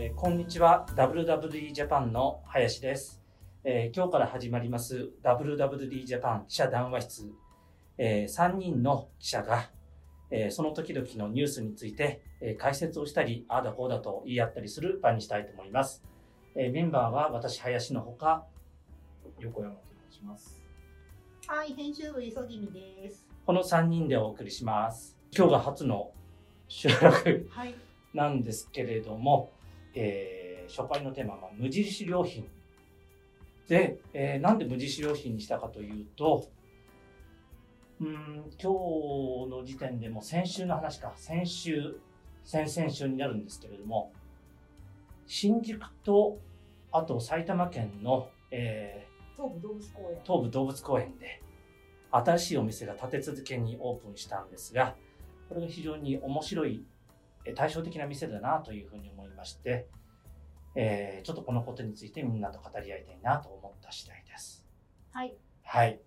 えーこんにちは WWE ジャパンの林です、えー今日から始まります WWE ジャパン記者談話室、え3人の記者が、えーその時々のニュースについて、えー解説をしたりああだこうだと言い合ったりする場にしたいと思います、えーメンバーは私林のほか横山と申します。はい、編集部磯君です。この3人でお送りします今日が初の収録はい。なんですけれども、えー初回のテーマは無印良品で、えーなんで無印良品にしたかというとうーん今日の時点でも先週の話か先週先々週になるんですけれども新宿とあと埼玉県の、えー東武動物公園。東武動物公園で新しいお店が立て続けにオープンしたんですがこれが非常に面白いえ対照的な店だなというふうに思いまして、えーちょっとこのことについてみんなと語り合いたいなと思った次第です。はい。はい。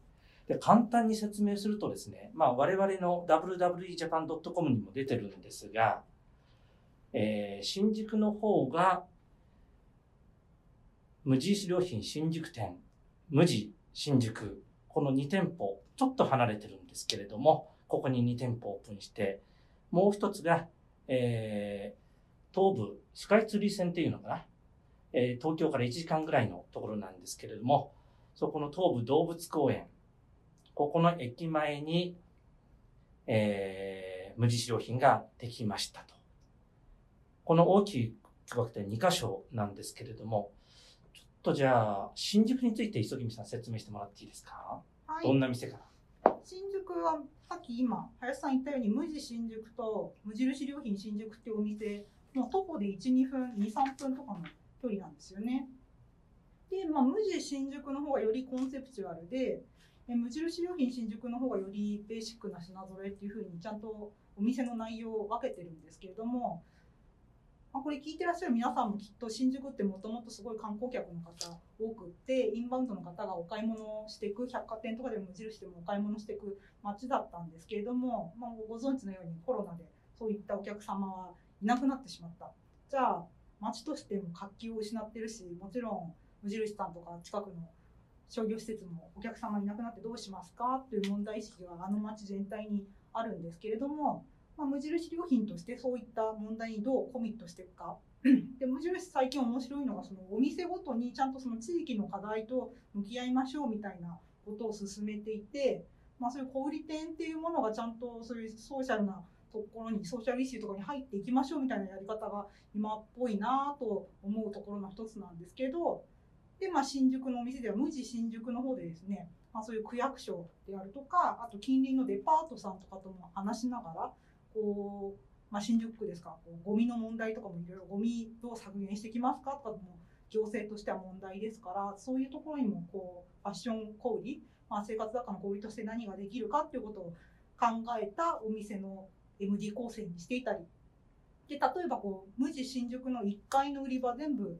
で簡単に説明するとですね、まあ、我々の www.japan.com にも出てるんですが、えー新宿の方が無印良品新宿店、無地新宿、この2店舗、ちょっと離れてるんですけれども、ここに2店舗オープンして、もう一つが、えー東武スカイツリー線っていうのかな、えー東京から1時間ぐらいのところなんですけれども、そこの東武動物公園、ここの駅前に、えー無印良品ができましたと。この大きい区画で2箇所なんですけれども、ちょっとじゃあ、新宿について磯君さん説明してもらっていいですか、はい。どんな店か新宿は、さっき今、林さん言ったように、無地新宿と無印良品新宿っていうお店、もう徒歩で1、2分、2、3分とかの距離なんですよね。で、まあ、無地新宿の方がよりコンセプチュアルで、無印良品新宿の方がよりベーシックな品揃えっていうふうにちゃんとお店の内容を分けてるんですけれども、まあ、これ聞いてらっしゃる皆さんもきっと新宿ってもともとすごい観光客の方多くってインバウンドの方がお買い物をしていく百貨店とかでも無印でもお買い物していく街だったんですけれども、まあ、ご存知のようにコロナでそういったお客様はいなくなってしまった。じゃあ街としても活気を失ってるしもちろん無印さんとか近くの商業施設もお客様いなくなってどうしますかという問題意識があの街全体にあるんですけれども、まあ、無印良品としてそういった問題にどうコミットしていくか。で無印最近面白いのがそのお店ごとにちゃんとその地域の課題と向き合いましょうみたいなことを進めていて、まあ、そういう小売店っていうものがちゃんとそういうソーシャルなところにソーシャルイシューとかに入っていきましょうみたいなやり方が今っぽいなと思うところの一つなんですけどで、まあ、新宿のお店では無地新宿の方でですね、まあ、そういう区役所であるとかあと近隣のデパートさんとかとも話しながらこうまあ、新宿区ですか？こうゴミの問題とかもいろいろゴミどう削減してきますか？とかも行政としては問題ですからそういうところにもこうファッション小売、まあ、生活雑貨の小売として何ができるかっていうことを考えたお店の MD 構成にしていたり。で例えばこう無地新宿の1階の売り場全部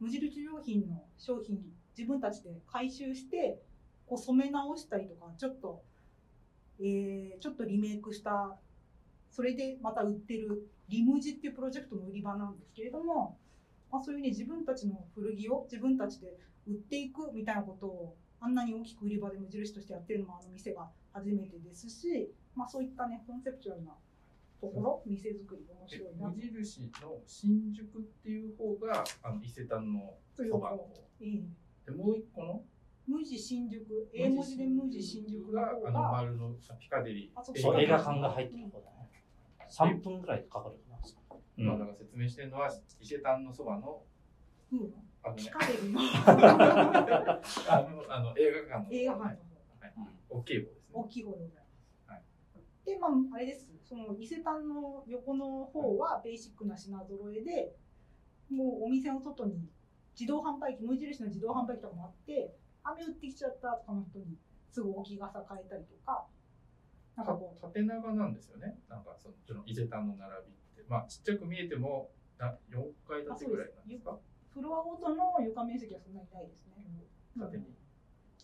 無印良品の商品自分たちで回収してこう染め直したりとかちょっと、えーちょっとリメイクしたそれでまた売ってるリムジっていうプロジェクトの売り場なんですけれども、まあ、そういうね自分たちの古着を自分たちで売っていくみたいなことをあんなに大きく売り場で無印としてやってるのもあの店が初めてですし、まあ、そういったねコンセプチュアルなところ店作りが面白いな。無印の新宿っていう方があの伊勢丹のそば。の方。ええ。でもう一個の？無地新宿。英文字で無地新宿があのが丸のピカデリー。映画館館が入ってる方だね3分ぐらいかかるかな、うん。今だから説明してるのは伊勢丹のそばのうん。あのね。あのあの映画館の映画館の方。はい。大きい方ですね。大きい方でございます。はい。で、まあ、あれです。その伊勢丹の横の方はベーシックな品揃えで、もうお店の外に自動販売機、無印の自動販売機とかもあって、雨降ってきちゃったとかの人にすぐ置き傘変えたりとか、なんかこう、縦長なんですよね。なんかそのその伊勢丹の並びって。まあちっちゃく見えてもな4階建てぐらいなんですか？フロアごとの床面積はそんなにないですね。縦に。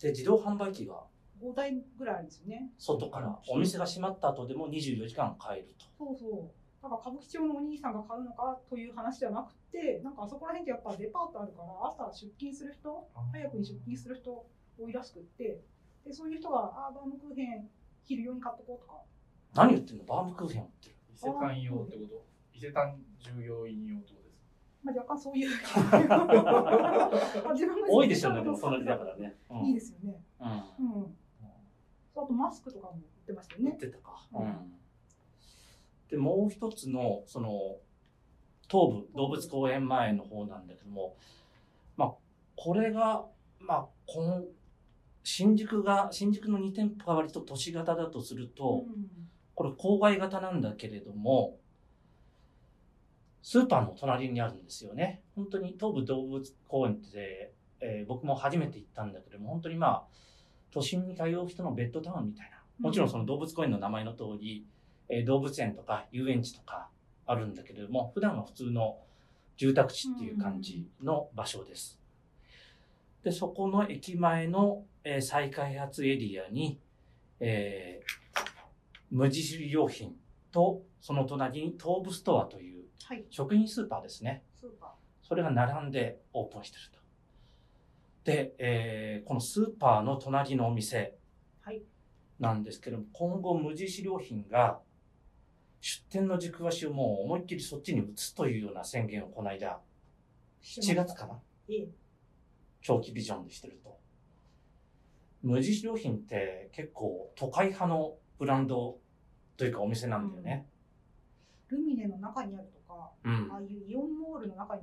で自動販売機が5台ぐらいあるんですよね。外からお店が閉まった後でも24時間買えると。そうそう。なんか歌舞伎町のお兄さんが買うのかという話じゃなくて、なんかあそこら辺ってやっぱデパートあるから、朝出勤する人、早くに出勤する人多いらしくって、でそういう人が、あーバームクーヘン昼用に買っとこうとか、何言ってんの？バームクーヘン売ってる。伊勢丹用ってこと？伊勢丹従業員用ってことですまあ、若干そういう。自分が多いでしょうね、でもその時だからね。うんいいですよね。うんうん。あとマスクとかも売ってましたよ売っね。てたか。うんうんでもう一つのその東武動物公園前の方なんだけども、まあこれがまあこの新宿が新宿の2店舗が割と都市型だとすると、これ郊外型なんだけれどもスーパーの隣にあるんですよね。本当に東武動物公園って、えー僕も初めて行ったんだけども本当にまあ都心に通う人のベッドタウンみたいなもちろんその動物公園の名前の通り、えー動物園とか遊園地とかあるんだけれども普段は普通の住宅地っていう感じの場所です。でそこの駅前の、えー再開発エリアに、えー無印良品とその隣に東武ストアというはい。食品スーパーですねスーパそれが並んでオープンしてると。で、えーこのスーパーの隣のお店。なんですけども今後無印良品が出店の軸足をもう思いっきりそっちに移すというような宣言をこの間7月かな？ええ。長期ビジョンでしてると。無印良品って結構都会派のブランドというかお店なんだよね。ルミネの中にあるとか、うん。ああいうイオンモールの中に、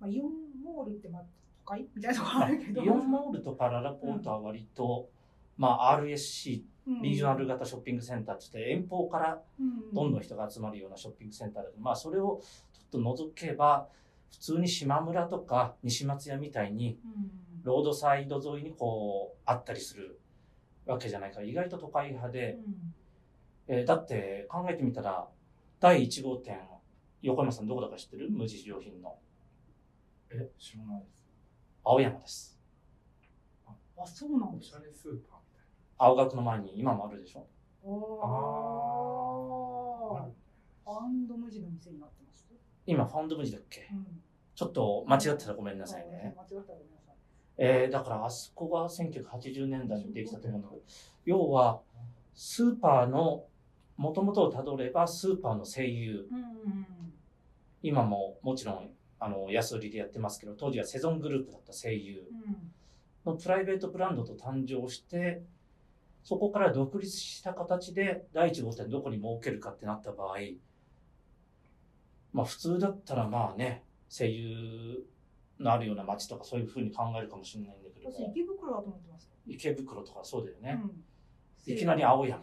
まあ、イオンモールってまあ都会みたいなとこあるけど。イオンモールとかララポートは割と、まあ RSC うん。リージョナル型ショッピングセンターって言って遠方からうん。どんどん人が集まるようなショッピングセンターだけど、まあそれをちょっと除けば普通に島村とか西松屋みたいにうんロードサイド沿いにこうあったりするわけじゃないから意外と都会派で、えーだって考えてみたら第1号店横山さんどこだか知ってる？無印良品の。え知らないです。青山です。あ、そうなんです。おしゃれスーパーみ青学の前に今もあるでしょ？あたいなあ。ファンド無地の店になってます？今ファウンド無地だっけ？うん。ちょっと間違ってたらごめんなさいね、間違ったらご。えーだからあそこが1980年代にできたと思うんだけど要はスーパーのもともとをたどればスーパーの声優。うんうん今ももちろんあの安売りでやってますけど当時はセゾングループだった声優。うん。のプライベートブランドと誕生してそこから独立した形で第1号店どこに設けるかってなった場合まあ普通だったらまあね声優のあるような街とかそういうふうに考えるかもしれないんだけど。私も池袋だと思ってました。池袋とかそうだよね、うん。いきなり青山。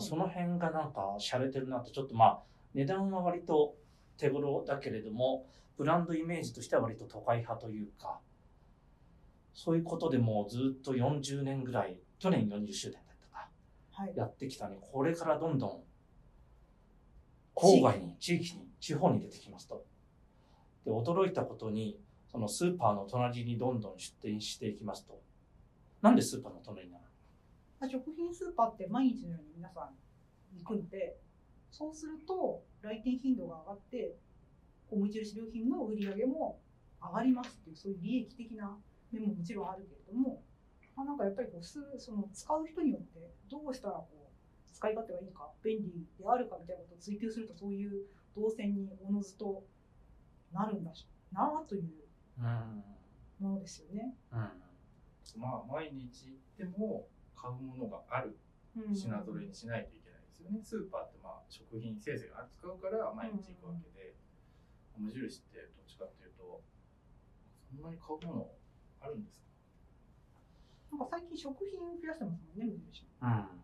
その辺がなんか洒落てるなってちょっとまあ値段は割と手頃だけれどもブランドイメージとしては割と都会派というかそういうことでもうずっと40年ぐらい去年40周年だったか。はい。やってきたね。これからどんどん郊外に地域に地方に出てきますとで驚いたことにそのスーパーの隣にどんどん出店していきますと。なんでスーパーの隣なの？食品スーパーって毎日のように皆さん行くので、そうすると来店頻度が上がって、無印良品の売り上げも上がりますっていう、そういう利益的な面ももちろんあるけれども、まあ、なんかやっぱりこうその使う人によってどうしたらこう使い勝手がいいか、便利であるかみたいなことを追求すると、そういう動線におのずとなるんだしなといううんものですよね。うん。まあ毎日行っても買うものがある。うん。品揃えにしないといけないですよね、スーパーってまあ食品生成が扱うから毎日行くわけで、無印ってどっちかっていうとそんなに買うものあるんですか？なんか最近食品増やしてますもんね、無印。うん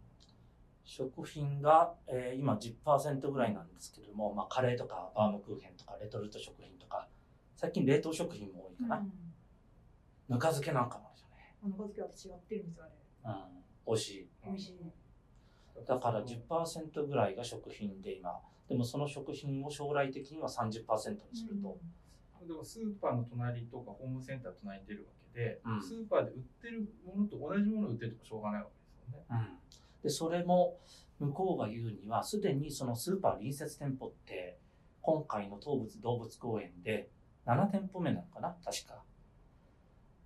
食品が、えー今10%ぐらいなんですけども、まあ、カレーとかバームクーヘンとかレトルト食品とか最近冷凍食品も多いかな、うん。ぬか漬けなんかもあるあの、小漬けは私やってるんですよ、あれ。よね、うん、美味しい。美味しい。だから10%ぐらいが食品で今。でもその食品を将来的には30%にすると、でもスーパーの隣とかホームセンター隣に出るわけで、うん。スーパーで売ってるものと同じものを売ってるとかしょうがないわけですよね。うんでそれも向こうが言うにはすでにそのスーパー隣接店舗って今回の東物動物公園で7店舗目なのかな？確か。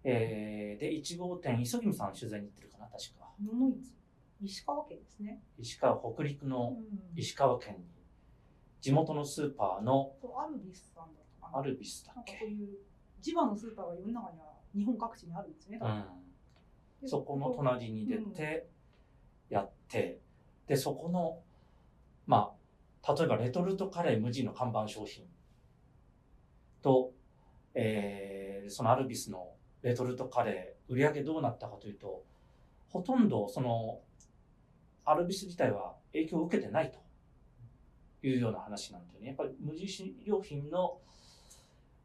えー、で1号店磯君さん取材に行ってるかな？確か。石川県ですね。石川北陸のうん石川県に地元のスーパーのそうアルビスさんだったかな。アルビスだっけ？なんかそういう地場のスーパーが世の中には日本各地にあるんですね。うん。でそこの隣に出てやって、でそこのまあ例えばレトルトカレー無地の看板商品と、えーそのアルビスのレトルトカレー売り上げどうなったかというとほとんどそのアルビス自体は影響を受けてないというような話なんだよね。やっぱり無印良品の、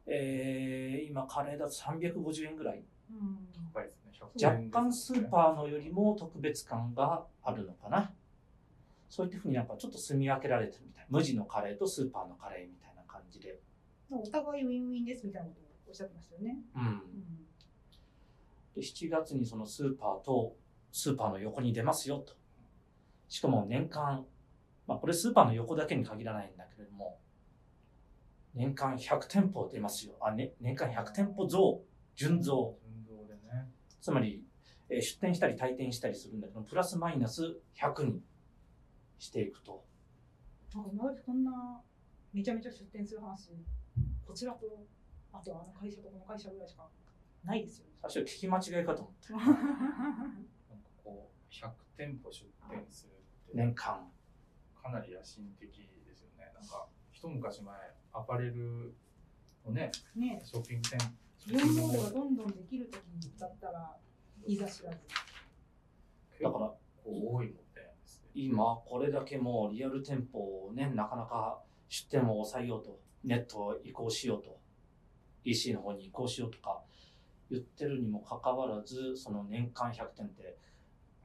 えー今カレーだと350円ぐらい高いですね。100若円干スーパーのよりも特別感があるのかな。そういったふうになんかちょっと住み分けられてるみたい。無地のカレーとスーパーのカレーみたいな感じで。お互いウィンウィンですみたいなことをおっしゃってましたよね。うん。うんで、7月にそのスーパーとスーパーの横に出ますよと。しかも年間、まあこれスーパーの横だけに限らないんだけれども、年間100店舗出ますよ。あ、ね、年間100店舗増、純増。つまり、えー出店したり退店したりするんだけど、プラスマイナス100にしていくと。なんか今までこんなめちゃめちゃ出店する話、こちらと、あとあの会社とこの会社ぐらいしかないですよね。最初聞き間違いかと思って。なんかこう、100店舗出店するって、年間。かなり野心的ですよね。なんか、一昔前、アパレルのね、ねショッピングセンイオンモがどんどんできるときだったら、いざ知らず。だから、こう多いもんね。今これだけもうリアル店舗をね、なかなか出店を抑えようと、ネットを移行しようと、EC の方に移行しようとか言ってるにもかかわらず、その年間100店って、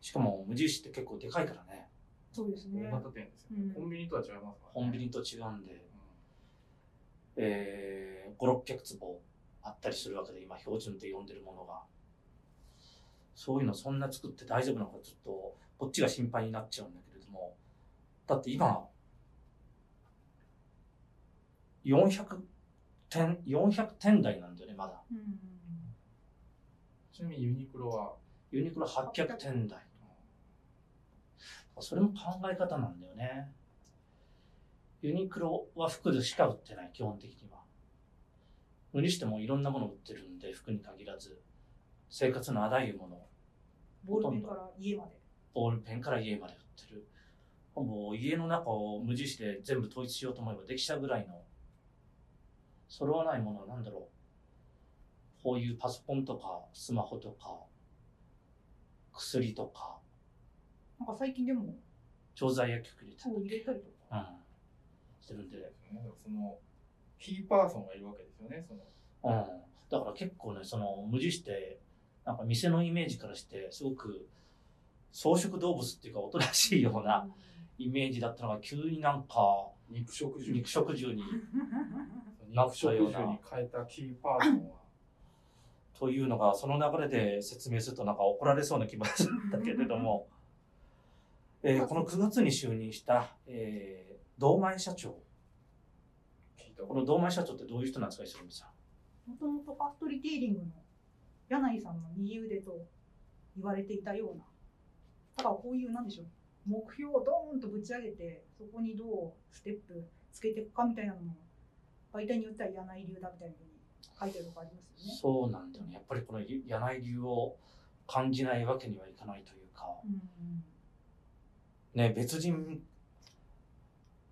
しかも無印って結構でかいからね、そうですね大。型店ですよね。うんコンビニとは違いますからね。コンビニと違うんで、うんえー、5、600坪あったりするわけで、今標準って呼んでるものが。そういうのそんな作って大丈夫なのかちょっと、こっちが心配になっちゃうんだけれども、だって今、400点、400点台なんだよね、まだ。うんうんちなみにユニクロは、ユニクロ800点台。それも考え方なんだよね。ユニクロは服でしか売ってない、基本的には。無理してもいろんなもの売ってるんで、服に限らず、生活のあらゆるもの、ボールペンから家まで。ボールペンから家まで売ってる。もう家の中を無印で全部統一しようと思えばできちゃうぐらいの、揃わないものは何だろう。こういうパソコンとか、スマホとか、薬とか、なんか最近でも、調剤薬局入れたそう入れたりとか。うん。してるんで、その、キーパーソンがいるわけですよね。その、うん。だから結構ね、その無印って、なんか店のイメージからして、すごく草食動物っていうか、おとなしいようなイメージだったのが、急になんか、肉食獣。肉食獣に、肉食獣に変えたキーパーソンは、というのが、その流れで説明するとなんか怒られそうな気もするんだけれども、えーこの9月に就任した、えー、道前社長。ここの道前社長ってどういう人なんですか、さん。もともとファストリテイリングの柳井さんの右腕と言われていたような、だからこういう、なんでしょう、目標をドーンとぶち上げて、そこにどうステップつけていくかみたいなのも、媒体によっては柳井流だみたいなふうに書いてるとこありますよね。そうなんだよね。やっぱりこの柳井流を感じないわけにはいかないというか、うんね、別人、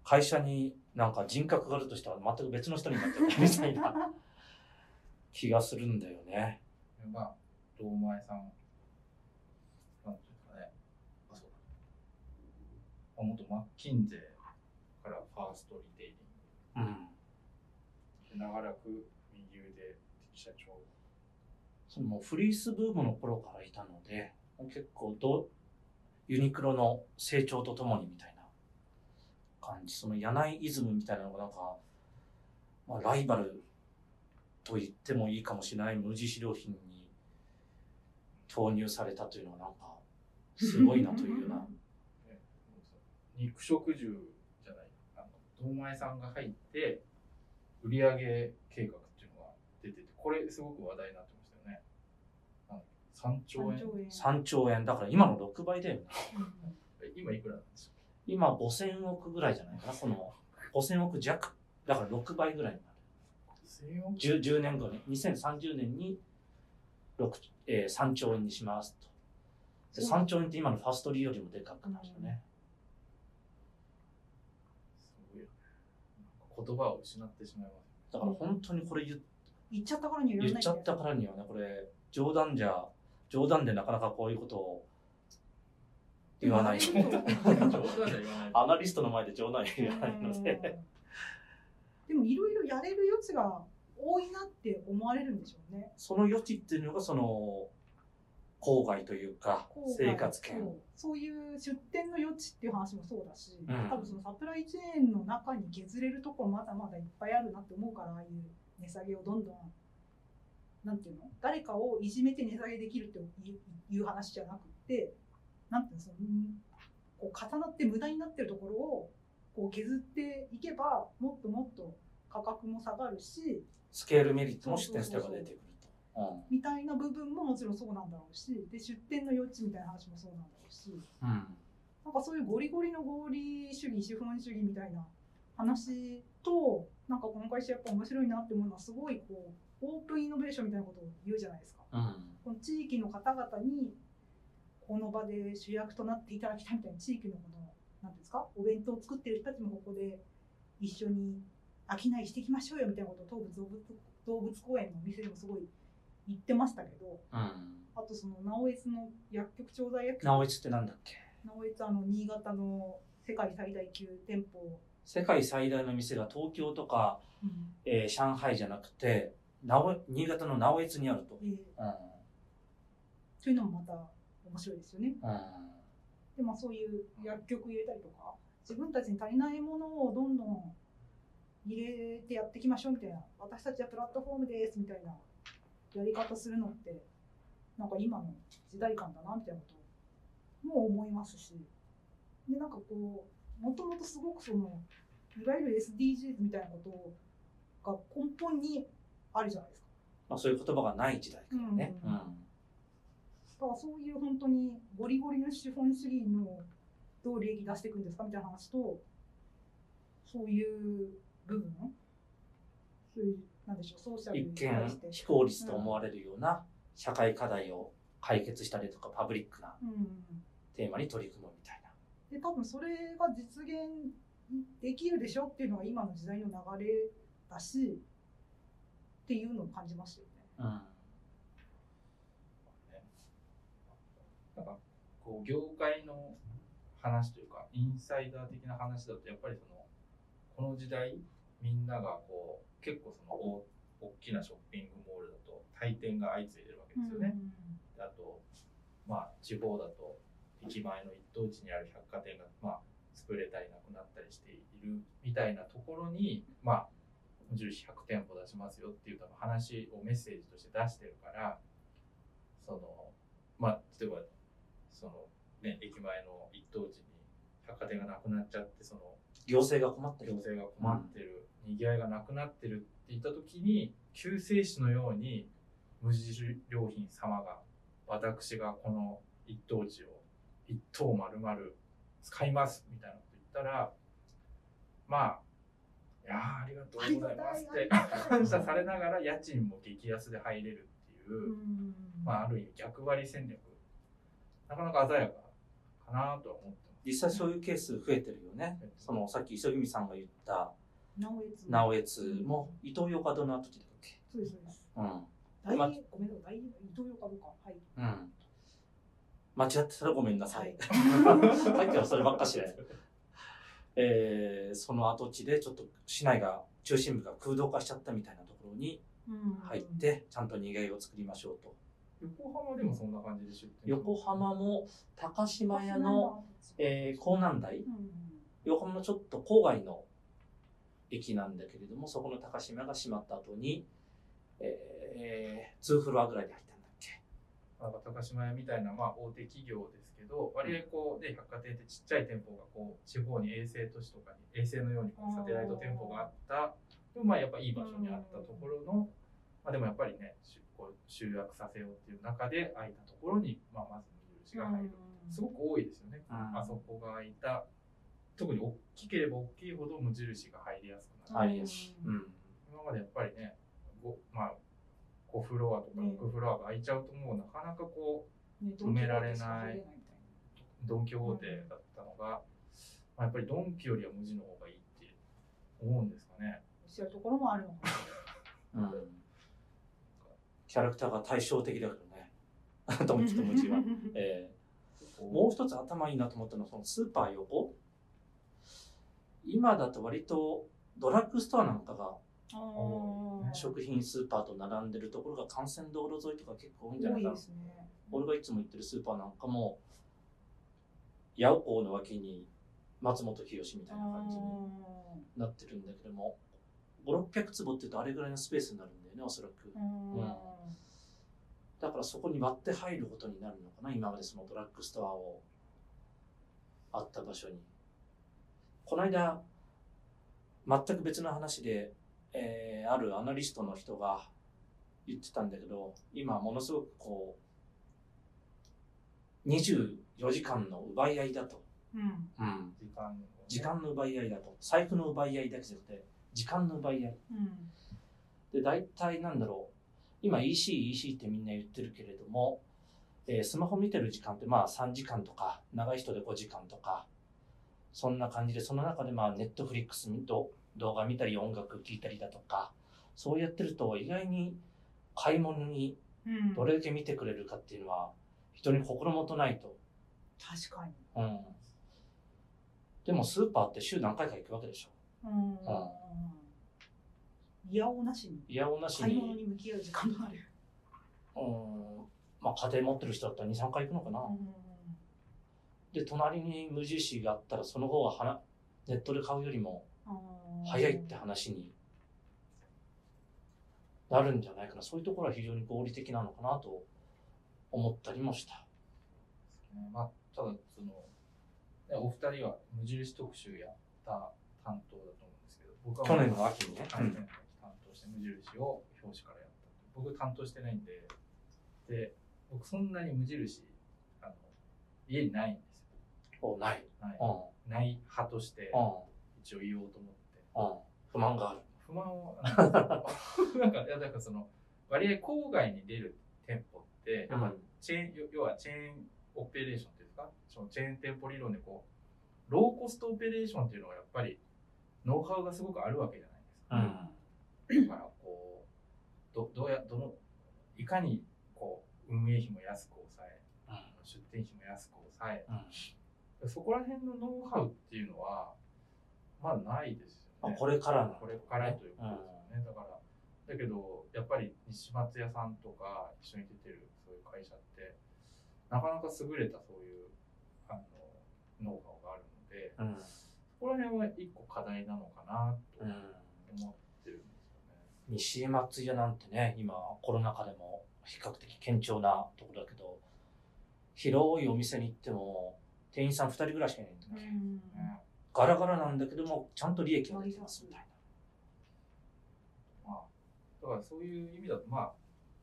会社になんか人格があるとしたら全く別の人になってるみたいな 気がするんだよね。れが、堂前さん、なんていうかね。あ、そうだ。あ元マッキンゼーからファーストリテイリンうん。長らく右腕的社長。そのもうフリースブームの頃からいたので、結構どユニクロの成長とともにみたいな感じ、その柳井イズムみたいなのがなんか、まあ、ライバルと言ってもいいかもしれない無印良品に投入されたというのはなんか、すごいなというような。ね肉食獣じゃないあの堂前さんが入って売上計画っていうのが出ててこれすごく話題になってましたよねあの3兆円3兆円。3兆円。だから今の6倍だよね。今いくらなんですか？今5000億ぐらいじゃないかな。その5000億弱。だから6倍ぐらいになる。1000億？10, 10年後に、2030年に6、えー3兆円にしますと。で3兆円って今のファストリーよりもでかくなるよね。すごいよね言葉を失ってしまいますだから本当にこれ言っ言っちゃったからには言っちゃったからにはね、これ冗談じゃ、冗談でなかなかこういうことを言わない。でも冗談じゃ言わない。アナリストの前で冗談言わないので。でもいろいろやれる余地が多いなって思われるんでしょうね。その余地っていうのがその郊外というか生活圏。そう。そういう出店の余地っていう話もそうだし、ん。多分そのサプライチェーンの中に削れるとこまだまだいっぱいあるなって思うからああいう値下げをどんどんなんていうの？誰かをいじめて値下げできるっていう話じゃなくってなんていうのそのうんこう重なって無駄になってるところをこう削っていけばもっともっと価格も下がるしスケールメリットも出店性が出てくると。うんみたいな部分ももちろんそうなんだろうしで出店の余地みたいな話もそうなんだろうしうんなんかそういうゴリゴリの合理主義資本主義みたいな話となんかこの会社やっぱ面白いなって思うのはすごいこうオープンイノベーションみたいなことを言うじゃないですか。うんこの地域の方々にこの場で主役となっていただきたいみたいな地域のこのなんですか？お弁当を作ってる人たちもここで一緒に商いしていきましょうよみたいなことを東武動物動物公園のお店でもすごい言ってましたけど。うん。あとその直江津の薬局調剤薬局。直江津ってなんだっけ？直江津あの新潟の世界最大級店舗、世界最大の店が東京とか、うん。えー上海じゃなくて直江新潟の直江津にあると。えーうん。というのもまた面白いですよね。うんでまあそういう薬局入れたりとか自分たちに足りないものをどんどん入れてやっていきましょうみたいな私たちはプラットフォームですみたいなやり方するのってなんか今の時代感だなみたいなことも思いますしでなんかこうもともとすごくそのいわゆる SDGs みたいなことが根本にあるじゃないですか。まあ、そういう言葉がない時代からね。うんだからそういう本当にゴリゴリの資本主義のどう利益出していくんですかみたいな話とそういう部分？そういうなんでしょうソーシャル一に対して。見非効率と思われるような社会課題を解決したりとかパブリックなうん、テーマに取り組むみたいな。で多分それが実現できるでしょっていうのが今の時代の流れだしっていうのを感じましたよね。うんかこう業界の話というかインサイダー的な話だとやっぱりそのこの時代みんながこう結構その大大きなショッピングモールだと退店が相次いでるわけですよね。であとまあ地方だと駅前の一等地にある百貨店がまあ潰れたりなくなったりしているみたいなところにまあ無印100店舗出しますよっていう多分話をメッセージとして出してるからそのまあ例えばそのね駅前の一等地に百貨店がなくなっちゃってその行政が困ってる行。政が困ってる、にぎわいがなくなってるって言った時に救世主のように無印良品様が私がこの一等地を一等丸々使いますみたいなこと言ったらまあいやーありがとうございますって感謝されながら家賃も激安で入れるっていう、うんまあある意味逆張り戦略なかなか鮮やかかなとは思ってます。実際そういうケース増えてるよね。そのさっき磯君さんが言った直江津直江津も伊東洋華堂の跡地だっけ？そうですそうです。うん。大まごめんなさい大伊藤洋華どうかはい。うん。間違ってたらごめんなさはいい。さっきはそればっかしで。えー、その跡地でちょっと市内が、中心部が空洞化しちゃったみたいなところにうん入って、ちゃんと逃げを作りましょうと。横浜でもそんな感じで出店横浜も高島屋の、えー、港南台。うん。横浜のちょっと郊外の駅なんだけれども、そこの高島屋が閉まった後に、えー、2フロアぐらいで入ったんだっけ。なんか高島屋みたいなまあ大手企業ですけど割合こうで百貨店ってちっちゃい店舗がこう地方に衛星都市とかに衛星のようにこうサテライト店舗があったでもまあやっぱいい場所にあったところの、まあ、でもやっぱりねしこう集約させようっていう中で空いたところに、まあ、まず無印が入る、すごく多いですよね、うん。あそこが空いた特に大きければ大きいほど無印が入りやすくなる、入りやすい。うん。今までやっぱりねごまあ5フロアとかね。6フロアが空いちゃうともうなかなかこうね埋められないドンキホーテだったのが、まあ、やっぱりドンキよりは無地の方がいいって思うんですかね。なおっしゃるところもあるのかなうん。キャラクターが対照的だけどね。ドンキとムジは。えーもう一つ頭いいなと思ったのは、そのスーパー横。今だと割とドラッグストアなんかが食品スーパーと並んでるところが幹線道路沿いとか結構多いんじゃないかなね。俺がいつも行ってるスーパーなんかも、八尾港の脇に松本清みたいな感じになってるんだけども、5、600坪って言うとあれぐらいのスペースになるんだよね、おそらく。うんうんだからそこに割って入ることになるのかな、今までそのドラッグストアをあった場所に。この間、全く別の話で、えーあるアナリストの人が言ってたんだけど、今ものすごくこう、24時間の奪い合いだと。うん。うん。時間の、時間の奪い合いだと。財布の奪い合いだけじゃなくて、時間の奪い合い。うん。で、大体なんだろう。今 EC、EC ってみんな言ってるけれども、えースマホ見てる時間ってまあ3時間とか、長い人で5時間とか、そんな感じで、その中でまあネットフリックスと動画見たり音楽聴いたりだとか、そうやってると意外に買い物にうん。どれだけ見てくれるかっていうのは人に心もとないと。確かに。うん。でもスーパーって週何回か行くわけでしょ。うん。いやおなしに。いやおなし買い物に、に向き合う時間もある。うん、まあ家庭持ってる人だったら2、3回行くのかな。で、隣に無印があったらその方がはなネットで買うよりも早いって話になるんじゃないかな。そういうところは非常に合理的なのかなと思ったりもした。まあ、ただその、ねお二人は無印特集やった担当だと思うんですけど、僕は去年の秋にね。去年の秋担当して無印を表紙からやった僕担当してないんで、で、僕そんなに無印、あの、家にないんですおない。よ。はいうん。ない派としてうん。一応言おうと思って。うん。不満がある。不満を、なんか、いや、だからその、割合郊外に出る店舗って、やっぱチェーン、要要はチェーンオペレーションっていうか、そのチェーン店舗理論でこう、ローコストオペレーションっていうのがやっぱり、ノウハウがすごくあるわけじゃないですか。うん。だからこう、どどうや、どの、いかにこう、運営費も安く抑え、出店費も安く抑え、うん。そこら辺のノウハウっていうのは、まだないですよね。まあ、これからの。これからということですよね。だから、だけど、やっぱり西松屋さんとか一緒に出てるそういう会社って、なかなか優れたそういうあのノウハウがあるので、うん。そこら辺は一個課題なのかなとうん。思っ。西松屋なんてね、今コロナ禍でも比較的堅調なところだけど、広いお店に行っても店員さん2人ぐらいしかいないんだよね。ねガラガラなんだけども、ちゃんと利益が出てますみたいまあ、だからそういう意味だと、まあ、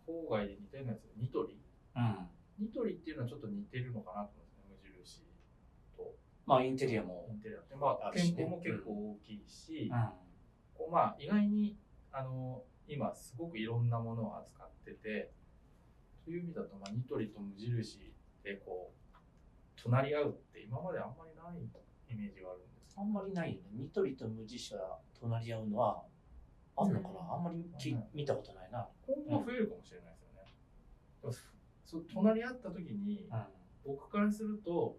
郊外で似たようなやつ、ニトリ？な。うん。ニトリっていうのはちょっと似てるのかなと思うんですね、無印と。まあ、インテリアもイ。ンテリアって、まあ、店舗も結構大きいし、うん。こうまあ意外にあの今すごくいろんなものを扱っててという意味だと、まあ、ニトリと無印でこう隣り合うって今まであんまりないイメージがあるんですあんまりないよね。ニトリと無印が隣り合うのは、あんのかな、あんまりきうん見たことないな。今後は増えるかもしれないですよね。でもそう隣り合った時にうん。僕からすると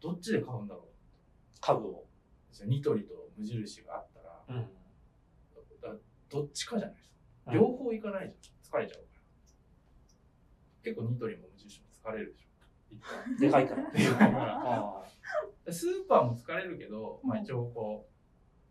どっちで買うんだろう家具を。ニトリと無印があったらうん。だどっちかじゃないですか。うん両方行かないじゃん。疲れちゃうから。結構ニトリも無印も疲れるでしょ。でかいから。でかいからあスーパーも疲れるけど、まあうん一応こ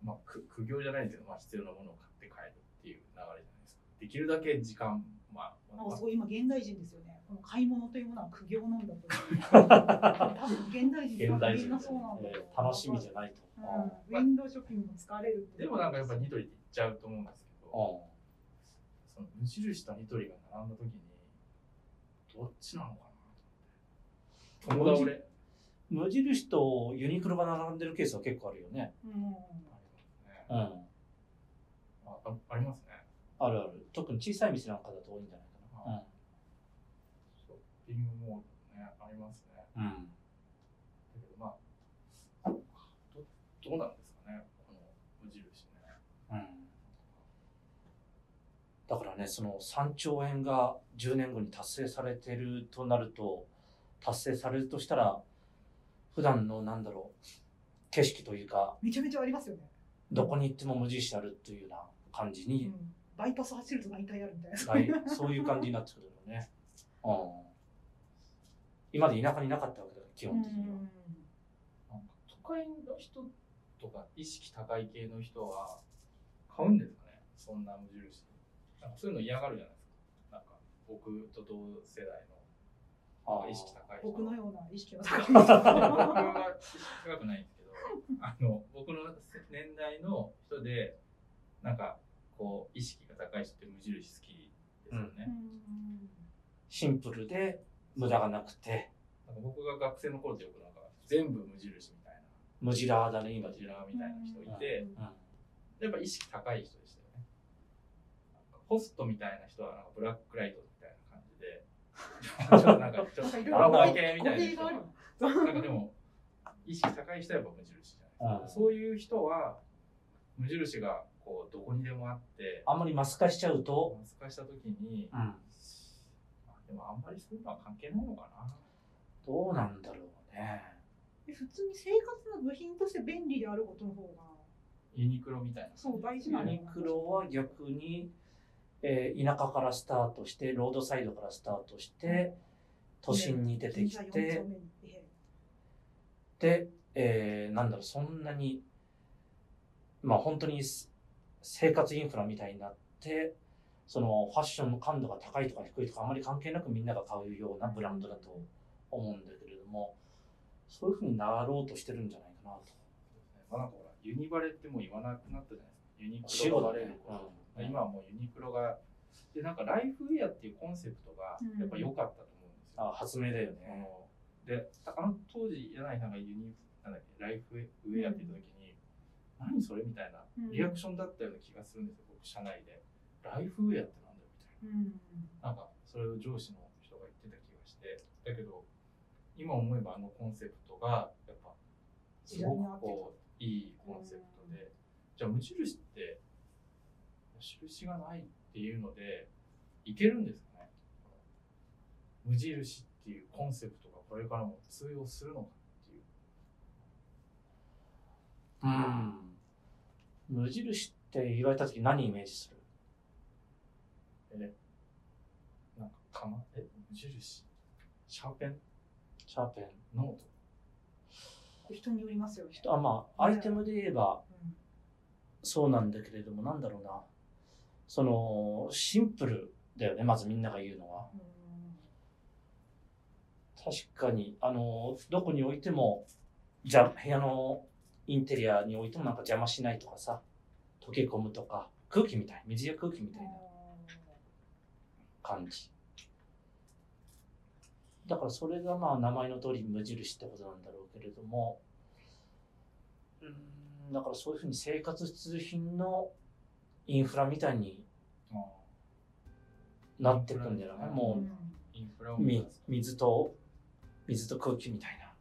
う、まあく苦行じゃないですけど、まあ必要なものを買って帰るっていう流れじゃないですか。できるだけ時間まあ、なんかすごい今現代人ですよね。この買い物というものは苦行なんだという。多分現代人現代人みんなそうなんだえ楽しみじゃないと。うん、ウィンドウショッピングも疲れるってでもなんかやっぱニトリって言っちゃうと思うんですけど、うその無印とニトリが並んだ時に、どっちなのかなと思って。友達？俺、ん無印とユニクロが並んでるケースは結構あるよね。うんありますね。うん。ああありますね。あるある。特に小さい店なんかだと多いんじゃないかな。ショッピングモールね、ありますね。うん。うん。だけどまあ、どどうなんですかね、この無印ね。うん。だからね、その3兆円が10年後に達成されてるとなると、達成されるとしたら、普段のなんだろう、景色というか、めちゃめちゃありますよね。どこに行っても無印あるっていうような感じに、うん、バイパス走ると大体あるみたいな。はいそういう感じになってくるよね。うん。今まで田舎になかったわけだから、基本的には。なんか都会の人とか意識高い系の人は買うんですかね？そんな無印。なんかそういうの嫌がるじゃないですか。なんか僕と同世代のああ意識高い人。僕のような意識が高い人。僕は意識高くないんですけど、あの僕の年代の人でなんかこう意識が高い人って無印好きですよね。シンプルで無駄がなくて、なんか僕が学生の頃ってよくなんか全部無印みたいな。無地ラーだね、今で。こちらみたいな人いて、うん。やっぱ意識高い人でしたホストみたいな人はなんかブラックライトみたいな感じで、ちょっとなんかちょっとアロマ系みたいな。なんかでも、意識高い人はやっぱ無印じゃないですか。そういう人は、無印がこうどこにでもあって、あんまりマス化しちゃうと、マス化した時に、うん。まあでもあんまりそういうのは関係ないのかな。どうなんだろうね。普通に生活の部品として便利であることの方がユニクロみたいな。そう大事なのニクロは逆に、えー田舎からスタートして、ロードサイドからスタートして、都心に出てきてで、えーなんだろう、そんなに、まあ本当にす生活インフラみたいになって、そのファッションの感度が高いとか低いとかあまり関係なくみんなが買うようなブランドだと思うんだけれども、そういうふうになろうとしてるんじゃないかなと。まあなんかほら、ユニバレってもう言わなくなったじゃないですか。ユニバレること。うん今はもうユニクロが、で、なんかライフウェアっていうコンセプトがやっぱ良かったと思うんですよ。あ発明だよあね。ので、あの当時、柳井さんがユニ、なんだっけ、ライフウェアって言った時に、何それみたいなうんリアクションだったような気がするんですよ、僕、社内で。ライフウェアってなんだよみたいうんな。なんか、それを上司の人が言ってた気がして、だけど、今思えばあのコンセプトが、やっぱ、すごくこう、いいコンセプトで、じゃあ無印って、印がないっていうので、いけるんですかね？無印っていうコンセプトがこれからも通用するのかっていう。うん。無印って言われた時何イメージする？え、なんか、かま、え、無印？シャーペン？シャーペン。ノート？人によりますよね。あまあ、アイテムで言えばうんそうなんだけれども、なんだろうな。その、シンプルだよね、まずみんなが言うのは。確かに、あの、どこに置いても、じゃ、部屋のインテリアに置いてもなんか邪魔しないとかさ、溶け込むとか、空気みたい、水や空気みたいな感じ。だからそれがまあ名前の通り無印ってことなんだろうけれども、うん、だからそういうふうに生活必需品のインフラみたいになってくんだよね。もう水と、水と空気みたいな。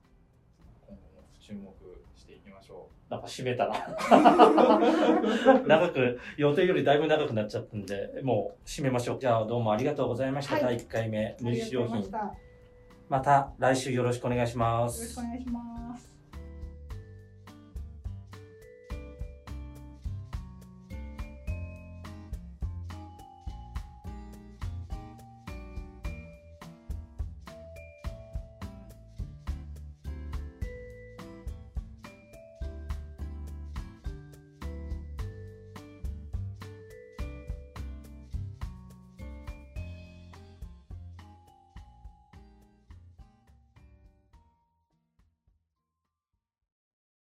今後も注目していきましょなんか締めたな。長く、予定よりだいぶ長くなっちゃったんで、もう締めましょう。じゃあどうもありがとうございました。はい第1回目、無印良品ま。した来週よろしくお願いしますろしくお。願いします。